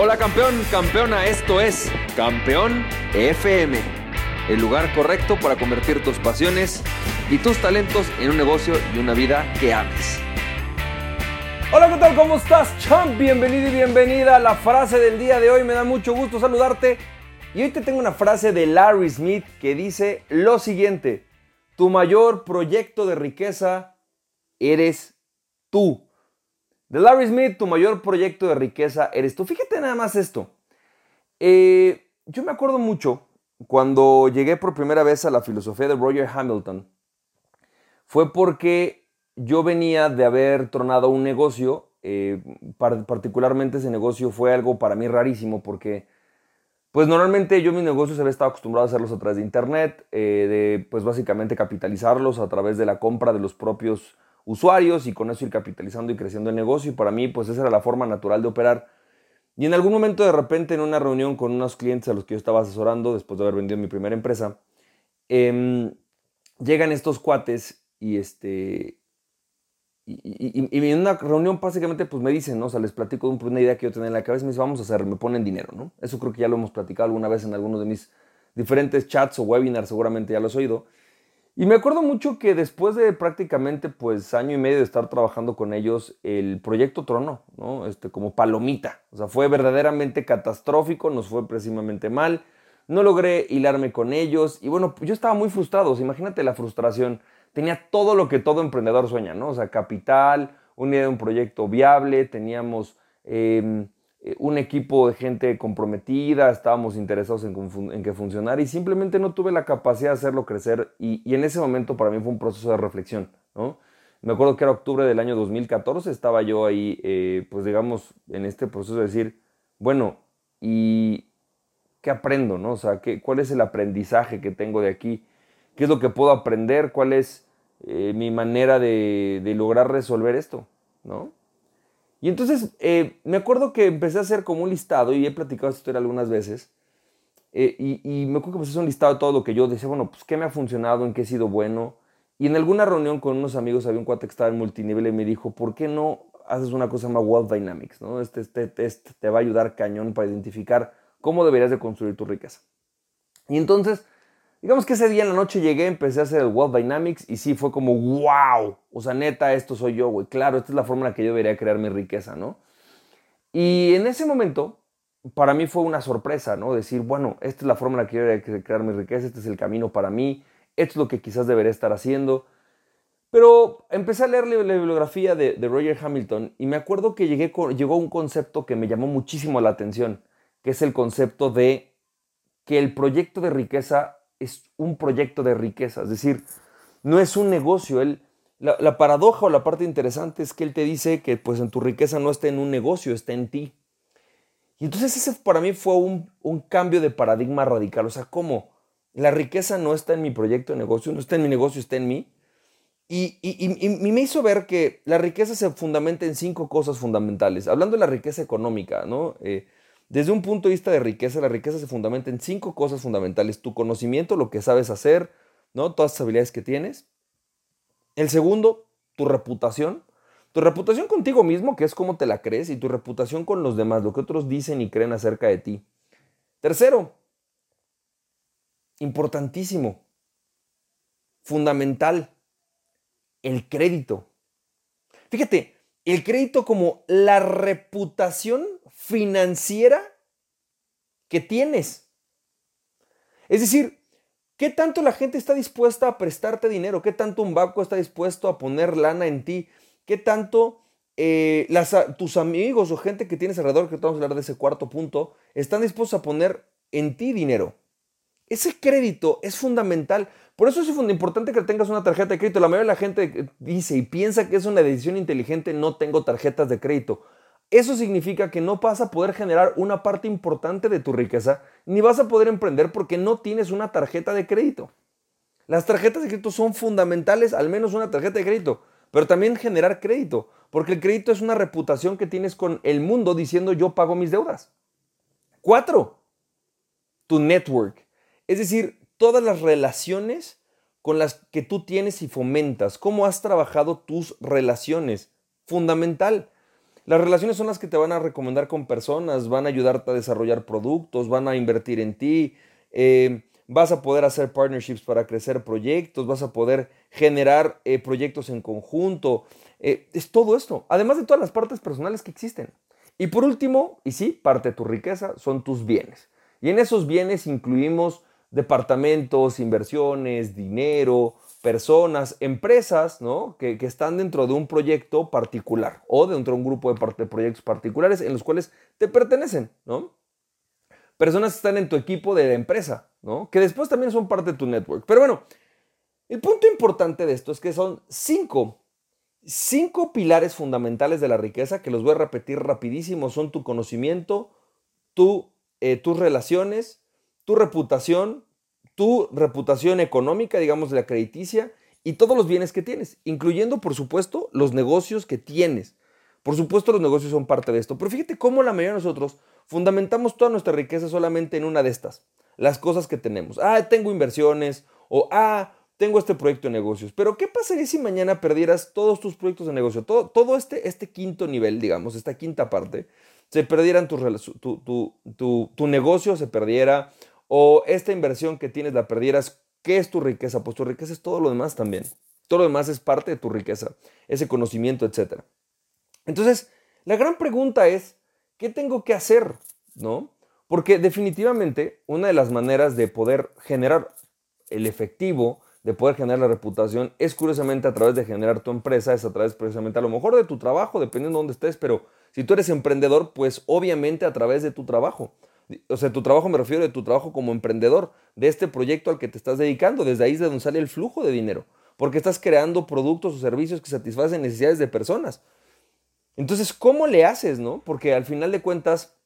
Hola campeón, campeona, esto es Campeón FM, el lugar correcto para convertir tus pasiones y tus talentos en un negocio y una vida que ames. Hola, ¿qué tal? ¿Cómo estás, champ? Bienvenido y bienvenida a la frase del día de hoy. Me da mucho gusto saludarte. Y hoy te tengo una frase de Larry Smith que dice lo siguiente, tu mayor proyecto de riqueza eres tú. De Larry Smith, tu mayor proyecto de riqueza eres tú. Fíjate nada más esto. Eh, yo me acuerdo mucho cuando llegué por primera vez a la filosofía de Roger Hamilton. Fue porque yo venía de haber tronado un negocio. Eh, particularmente ese negocio fue algo para mí rarísimo porque pues normalmente yo mis negocios había estado acostumbrado a hacerlos a través de internet, eh, de pues básicamente capitalizarlos a través de la compra de los propios usuarios y con eso ir capitalizando y creciendo el negocio. Y para mí, pues esa era la forma natural de operar. Y en algún momento, de repente, en una reunión con unos clientes a los que yo estaba asesorando, después de haber vendido mi primera empresa, em, llegan estos cuates y este. Y, en una reunión básicamente pues me dicen, ¿no? O sea, les platico de una idea que yo tenía en la cabeza y me dicen, vamos a hacer, me ponen dinero, ¿no? Eso creo que ya lo hemos platicado alguna vez en algunos de mis diferentes chats o webinars, seguramente ya lo has oído. Y me acuerdo mucho que después de prácticamente pues año y medio de estar trabajando con ellos, el proyecto tronó, ¿no? Este, como palomita. O sea, fue verdaderamente catastrófico, nos fue precisamente mal. No logré hilarme con ellos y bueno, yo estaba muy frustrado. imagínate la frustración. Tenía todo lo que todo emprendedor sueña, ¿no? O sea, capital, una idea de un proyecto viable, teníamos... Em, un equipo de gente comprometida, estábamos interesados en, que funcionara y simplemente no tuve la capacidad de hacerlo crecer y, en ese momento para mí fue un proceso de reflexión, ¿no? Me acuerdo que era octubre del año 2014, estaba yo ahí, eh, pues digamos, en este proceso de decir, bueno, ¿y qué aprendo, no? O sea, ¿qué, ¿cuál es el aprendizaje que tengo de aquí? ¿Qué es lo que puedo aprender? ¿Cuál es eh, mi manera de, de lograr resolver esto, no? Y entonces eh, me acuerdo que empecé a hacer como un listado y he platicado esta historia algunas veces. Eh, y, me acuerdo que empecé a hacer un listado de todo lo que yo decía, bueno, pues qué me ha funcionado, en qué he sido bueno. Y en alguna reunión con unos amigos había un cuate que estaba en multinivel y me dijo, ¿por qué no haces una cosa llamada Wealth Dynamics? ¿no? Este, este test te va a ayudar cañón para identificar cómo deberías de construir tu riqueza. Y entonces Digamos que ese día en la noche llegué, empecé a hacer el World Dynamics y sí, fue como, wow, o sea, neta, esto soy yo, güey. Claro, esta es la forma en la que yo debería crear mi riqueza, ¿no? Y en ese momento, para mí fue una sorpresa, ¿no? Decir, bueno, esta es la forma en la que yo debería crear mi riqueza, este es el camino para mí, esto es lo que quizás debería estar haciendo. Pero empecé a leer la bibliografía de, Roger Hamilton y me acuerdo que llegué llegó un concepto que me llamó muchísimo la atención, que es el concepto de que el proyecto de riqueza es un proyecto de riqueza, es decir, no es un negocio. Él, la, paradoja o la parte interesante es que él te dice que pues en tu riqueza no está en un negocio, está en ti. Y entonces ese para mí fue un, cambio de paradigma radical. O sea, ¿cómo? La riqueza no está en mi proyecto de negocio, no está en mi negocio, está en mí. Y, y, me hizo ver que la riqueza se fundamenta en cinco cosas fundamentales. Hablando de la riqueza económica, ¿no? Eh, desde un punto de vista de riqueza, la riqueza se fundamenta en cinco cosas fundamentales. Tu conocimiento, lo que sabes hacer, ¿no? Todas las habilidades que tienes. El segundo, tu reputación. Tu reputación contigo mismo, que es cómo te la crees, y tu reputación con los demás, lo que otros dicen y creen acerca de ti. Tercero, importantísimo, fundamental, el crédito. Fíjate, el crédito como la reputación financiera que tienes. Es decir, ¿qué tanto la gente está dispuesta a prestarte dinero? ¿Qué tanto un banco está dispuesto a poner lana en ti? ¿Qué tanto eh, las, tus amigos o gente que tienes alrededor, que vamos a hablar de ese cuarto punto, están dispuestos a poner en ti dinero? Ese crédito es fundamental. Por eso es importante que tengas una tarjeta de crédito. La mayoría de la gente dice y piensa que es una decisión inteligente, no tengo tarjetas de crédito. Eso significa que no vas a poder generar una parte importante de tu riqueza, ni vas a poder emprender porque no tienes una tarjeta de crédito. Las tarjetas de crédito son fundamentales, al menos una tarjeta de crédito, pero también generar crédito, porque el crédito es una reputación que tienes con el mundo diciendo yo pago mis deudas. Cuatro, tu network. Es decir, todas las relaciones con las que tú tienes y fomentas. ¿Cómo has trabajado tus relaciones? Fundamental. Las relaciones son las que te van a recomendar con personas, van a ayudarte a desarrollar productos, van a invertir en ti, eh, vas a poder hacer partnerships para crecer proyectos, vas a poder generar eh, proyectos en conjunto. Eh, es todo esto, además de todas las partes personales que existen. Y por último, y sí, parte de tu riqueza son tus bienes. Y en esos bienes incluimos departamentos, inversiones, dinero, personas, empresas, ¿no? Que, están dentro de un proyecto particular o dentro de un grupo de, proyectos particulares en los cuales te pertenecen, ¿no? Personas que están en tu equipo de la empresa, ¿no? Que después también son parte de tu network. Pero bueno, el punto importante de esto es que son cinco, cinco pilares fundamentales de la riqueza que los voy a repetir rapidísimo. Son tu conocimiento, tu, eh, tus relaciones, tu reputación, tu reputación económica, digamos, la crediticia y todos los bienes que tienes, incluyendo, por supuesto, los negocios que tienes. Por supuesto, los negocios son parte de esto, pero fíjate cómo la mayoría de nosotros fundamentamos toda nuestra riqueza solamente en una de estas, las cosas que tenemos. Ah, tengo inversiones o ah, tengo este proyecto de negocios. Pero ¿qué pasaría si mañana perdieras todos tus proyectos de negocio? Todo, todo este, este quinto nivel, digamos, esta quinta parte, se perdieran tu, tu, tu, tu negocio, se perdiera, o esta inversión que tienes la perdieras, ¿qué es tu riqueza? Pues tu riqueza es todo lo demás también. Todo lo demás es parte de tu riqueza, ese conocimiento, etc. Entonces, la gran pregunta es, ¿qué tengo que hacer? ¿No? Porque definitivamente una de las maneras de poder generar el efectivo, de poder generar la reputación, es curiosamente a través de generar tu empresa, es a través precisamente a lo mejor de tu trabajo, dependiendo de dónde estés, pero si tú eres emprendedor, pues obviamente a través de tu trabajo. O sea, tu trabajo me refiero de tu trabajo como emprendedor, de este proyecto al que te estás dedicando. Desde ahí es de donde sale el flujo de dinero. Porque estás creando productos o servicios que satisfacen necesidades de personas. Entonces, ¿cómo le haces, no? Porque al final de cuentas,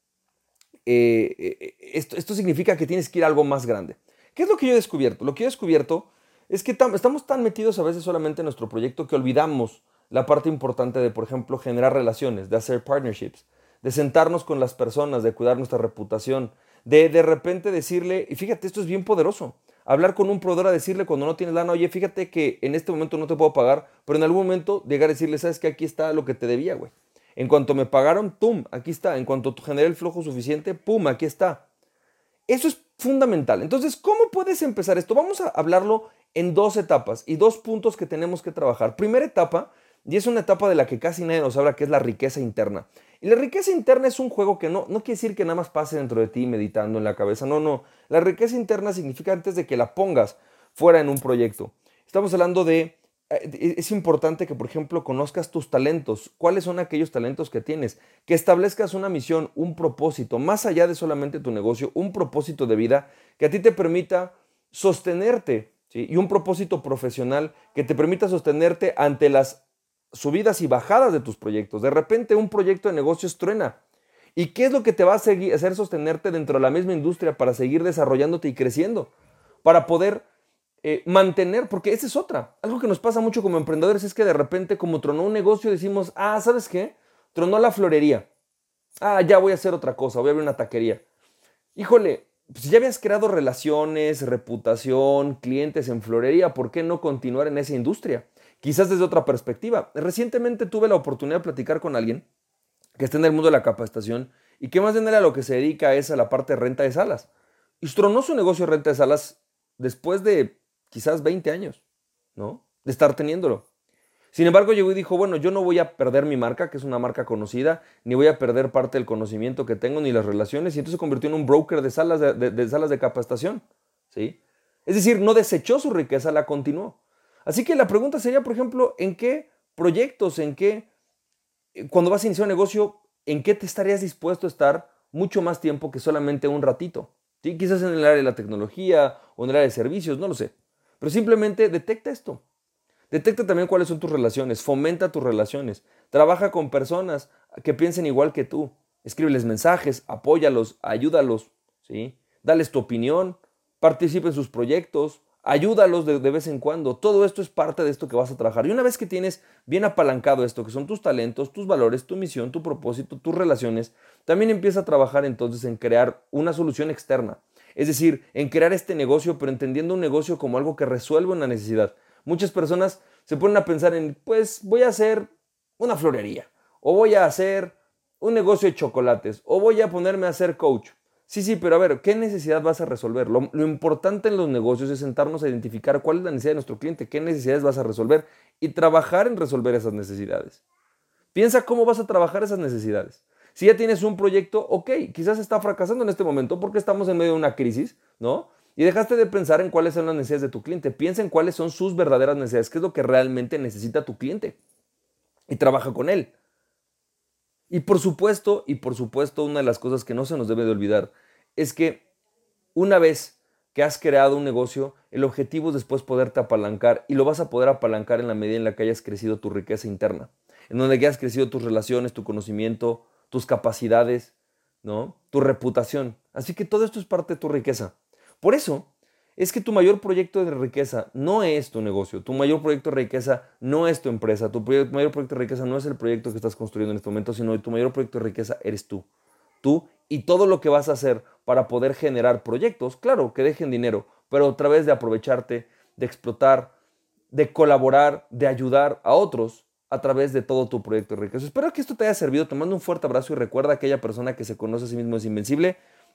eh, eh, esto, esto significa que tienes que ir a algo más grande. ¿Qué es lo que yo he descubierto? Lo que yo he descubierto es que estamos tan metidos a veces solamente en nuestro proyecto que olvidamos la parte importante de, por ejemplo, generar relaciones, de hacer partnerships de sentarnos con las personas, de cuidar nuestra reputación, de de repente decirle, y fíjate, esto es bien poderoso, hablar con un proveedor a decirle cuando no tienes lana, oye, fíjate que en este momento no te puedo pagar, pero en algún momento llegar a decirle, sabes que aquí está lo que te debía, güey. En cuanto me pagaron, pum, aquí está. En cuanto generé el flujo suficiente, pum, aquí está. Eso es fundamental. Entonces, ¿cómo puedes empezar esto? Vamos a hablarlo en dos etapas y dos puntos que tenemos que trabajar. Primera etapa, y es una etapa de la que casi nadie nos habla, que es la riqueza interna. Y la riqueza interna es un juego que no, no quiere decir que nada más pase dentro de ti meditando en la cabeza. No, no. La riqueza interna significa antes de que la pongas fuera en un proyecto. Estamos hablando de... Eh, es importante que, por ejemplo, conozcas tus talentos. ¿Cuáles son aquellos talentos que tienes? Que establezcas una misión, un propósito, más allá de solamente tu negocio, un propósito de vida que a ti te permita sostenerte y un propósito profesional que te permita sostenerte ante las subidas y bajadas de tus proyectos. De repente un proyecto de negocios truena. ¿Y qué es lo que te va a seguir, hacer sostenerte dentro de la misma industria para seguir desarrollándote y creciendo? Para poder eh, mantener, porque esa es otra. Algo que nos pasa mucho como emprendedores es que de repente como tronó un negocio decimos, ah, ¿sabes qué? Tronó la florería. Ah, ya voy a hacer otra cosa, voy a abrir una taquería. Híjole, si ya habías creado relaciones, reputación, clientes en florería, ¿por qué no continuar en esa industria? Quizás desde otra perspectiva. Recientemente tuve la oportunidad de platicar con alguien que está en el mundo de la capacitación y que más bien a lo que se dedica es a la parte de renta de salas. Y tronó su negocio de renta de salas después de quizás 20 años, ¿no? De estar teniéndolo. Sin embargo, llegó y dijo, bueno, yo no voy a perder mi marca, que es una marca conocida, ni voy a perder parte del conocimiento que tengo, ni las relaciones, y entonces se convirtió en un broker de salas de, de salas de capacitación, ¿sí? Es decir, no desechó su riqueza, la continuó. Así que la pregunta sería, por ejemplo, ¿en qué proyectos, en qué, eh, cuando vas a iniciar un negocio, en qué te estarías dispuesto a estar mucho más tiempo que solamente un ratito? ¿Sí? Quizás en el área de la tecnología o en el área de servicios, no lo sé. Pero simplemente detecta esto. Detecta también cuáles son tus relaciones, fomenta tus relaciones, trabaja con personas que piensen igual que tú, escríbeles mensajes, apóyalos, ayúdalos, ¿sí? Dales tu opinión, participa en sus proyectos, ayúdalos de, vez en cuando. Todo esto es parte de esto que vas a trabajar. Y una vez que tienes bien apalancado esto, que son tus talentos, tus valores, tu misión, tu propósito, tus relaciones, también empieza a trabajar entonces en crear una solución externa. Es decir, en crear este negocio, pero entendiendo un negocio como algo que resuelve una necesidad. Muchas personas se ponen a pensar en, pues voy a hacer una florería o voy a hacer un negocio de chocolates, o voy a ponerme a ser coach. Sí, sí, pero a ver, ¿qué necesidad vas a resolver? Lo, importante en los negocios es sentarnos a identificar cuál es la necesidad de nuestro cliente, qué necesidades vas a resolver y trabajar en resolver esas necesidades. Piensa cómo vas a trabajar esas necesidades. Si ya tienes un proyecto, ok, quizás está fracasando en este momento porque estamos en medio de una crisis, ¿no? Y dejaste de pensar en cuáles son las necesidades de tu cliente. Piensa en cuáles son sus verdaderas necesidades, qué es lo que realmente necesita tu cliente. Y trabaja con él. Y por supuesto, y por supuesto, una de las cosas que no se nos debe de olvidar es que una vez que has creado un negocio, el objetivo es después poderte apalancar y lo vas a poder apalancar en la medida en la que hayas crecido tu riqueza interna, en donde hayas crecido tus relaciones, tu conocimiento, tus capacidades, ¿no? Tu reputación. Así que todo esto es parte de tu riqueza. Por eso es que tu mayor proyecto de riqueza no es tu negocio, tu mayor proyecto de riqueza no es tu empresa, tu mayor proyecto de riqueza no es el proyecto que estás construyendo en este momento, sino tu mayor proyecto de riqueza eres tú. Tú y todo lo que vas a hacer para poder generar proyectos, claro, que dejen dinero, pero a través de aprovecharte, de explotar, de colaborar, de ayudar a otros a través de todo tu proyecto de riqueza. Espero que esto te haya servido. Te mando un fuerte abrazo y recuerda a aquella persona que se conoce a sí mismo es invencible.